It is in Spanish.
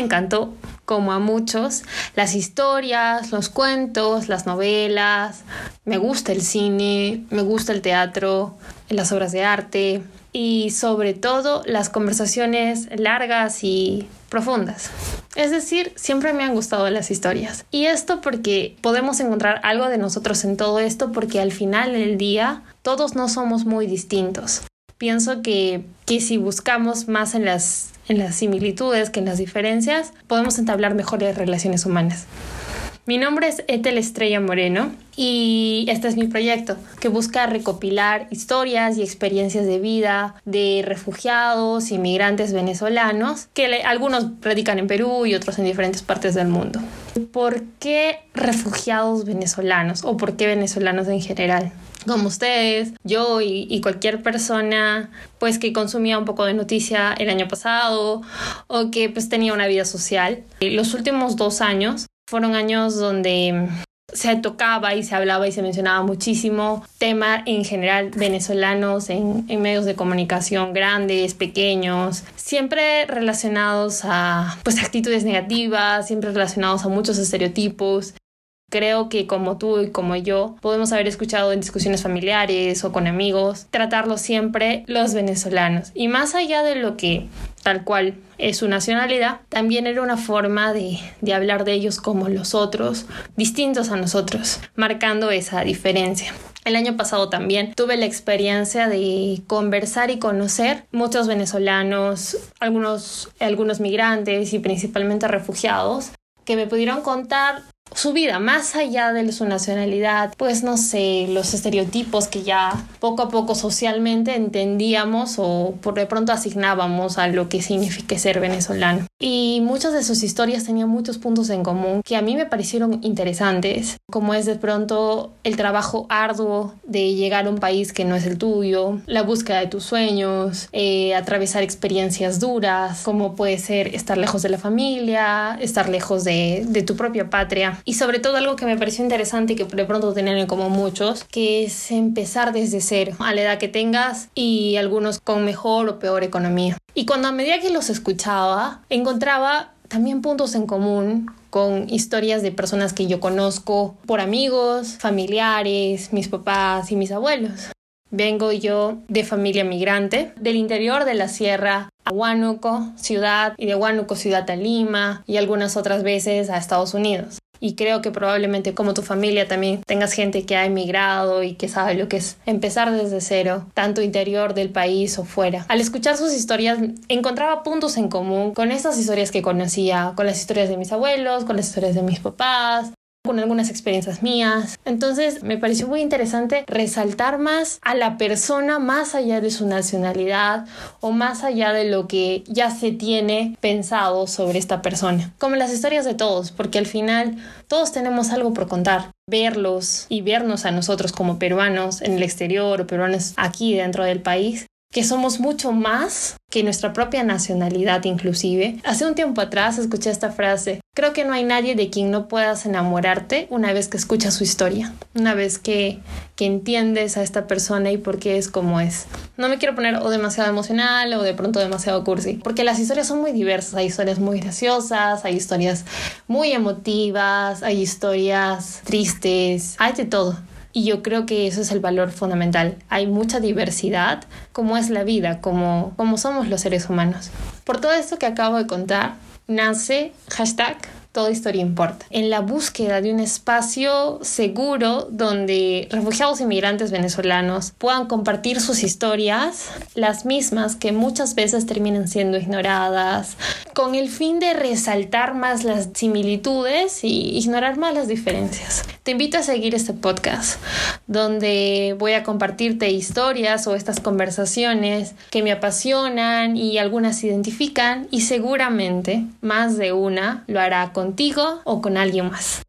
encantó, como a muchos, las historias, los cuentos, las novelas. Me gusta el cine, me gusta el teatro, las obras de arte y sobre todo las conversaciones largas y profundas. Es decir, siempre me han gustado las historias. Y esto porque podemos encontrar algo de nosotros en todo esto porque al final del día todos no somos muy distintos. Pienso que, que si buscamos más en las, en las similitudes que en las diferencias, podemos entablar mejores relaciones humanas. Mi nombre es Etel Estrella Moreno y este es mi proyecto que busca recopilar historias y experiencias de vida de refugiados, inmigrantes venezolanos, que algunos radican en Perú y otros en diferentes partes del mundo. ¿Por qué refugiados venezolanos o por qué venezolanos en general? Como ustedes, yo y, cualquier persona pues que consumía un poco de noticia el año pasado o que pues tenía una vida social. Los últimos dos años fueron años donde se tocaba y se hablaba y se mencionaba muchísimo tema en general venezolanos en, en, medios de comunicación grandes, pequeños, siempre relacionados a pues actitudes negativas, siempre relacionados a muchos estereotipos. Creo que como tú y como yo podemos haber escuchado en discusiones familiares o con amigos, tratarlo siempre los venezolanos. Y más allá de lo que tal cual es su nacionalidad, también era una forma de, de, hablar de ellos como los otros, distintos a nosotros, marcando esa diferencia. El año pasado también tuve la experiencia de conversar y conocer muchos venezolanos, algunos, algunos migrantes y principalmente refugiados, que me pudieron contar su vida, más allá de su nacionalidad, pues no sé, los estereotipos que ya poco a poco socialmente entendíamos o por de pronto asignábamos a lo que significa ser venezolano. Y muchas de sus historias tenían muchos puntos en común que a mí me parecieron interesantes, como es de pronto el trabajo arduo de llegar a un país que no es el tuyo, la búsqueda de tus sueños, eh, atravesar experiencias duras, como puede ser estar lejos de la familia, estar lejos de, de tu propia patria y sobre todo algo que me pareció interesante y que de pronto tienen como muchos, que es empezar desde cero, a la edad que tengas y algunos con mejor o peor economía. Y cuando a medida que los escuchaba, encontraba también puntos en común con historias de personas que yo conozco por amigos, familiares, mis papás y mis abuelos. Vengo yo de familia migrante, del interior de la sierra a Huánuco, ciudad, y de Huánuco, ciudad a Lima, y algunas otras veces a Estados Unidos y creo que probablemente como tu familia también tengas gente que ha emigrado y que sabe lo que es empezar desde cero, tanto interior del país o fuera. Al escuchar sus historias encontraba puntos en común con estas historias que conocía, con las historias de mis abuelos, con las historias de mis papás, con algunas experiencias mías. Entonces me pareció muy interesante resaltar más a la persona más allá de su nacionalidad o más allá de lo que ya se tiene pensado sobre esta persona. Como las historias de todos, porque al final todos tenemos algo por contar. Verlos y vernos a nosotros como peruanos en el exterior o peruanos aquí dentro del país que somos mucho más que nuestra propia nacionalidad inclusive. Hace un tiempo atrás escuché esta frase, creo que no hay nadie de quien no puedas enamorarte una vez que escuchas su historia, una vez que, que entiendes a esta persona y por qué es como es. No me quiero poner o demasiado emocional o de pronto demasiado cursi, porque las historias son muy diversas, hay historias muy graciosas, hay historias muy emotivas, hay historias tristes, hay de todo. Y yo creo que eso es el valor fundamental. Hay mucha diversidad, como es la vida, como, como somos los seres humanos. Por todo esto que acabo de contar, nace hashtag toda historia importa. En la búsqueda de un espacio seguro donde refugiados inmigrantes venezolanos puedan compartir sus historias, las mismas que muchas veces terminan siendo ignoradas, con el fin de resaltar más las similitudes y ignorar más las diferencias. Te invito a seguir este podcast donde voy a compartirte historias o estas conversaciones que me apasionan y algunas identifican y seguramente más de una lo hará contigo o con alguien más.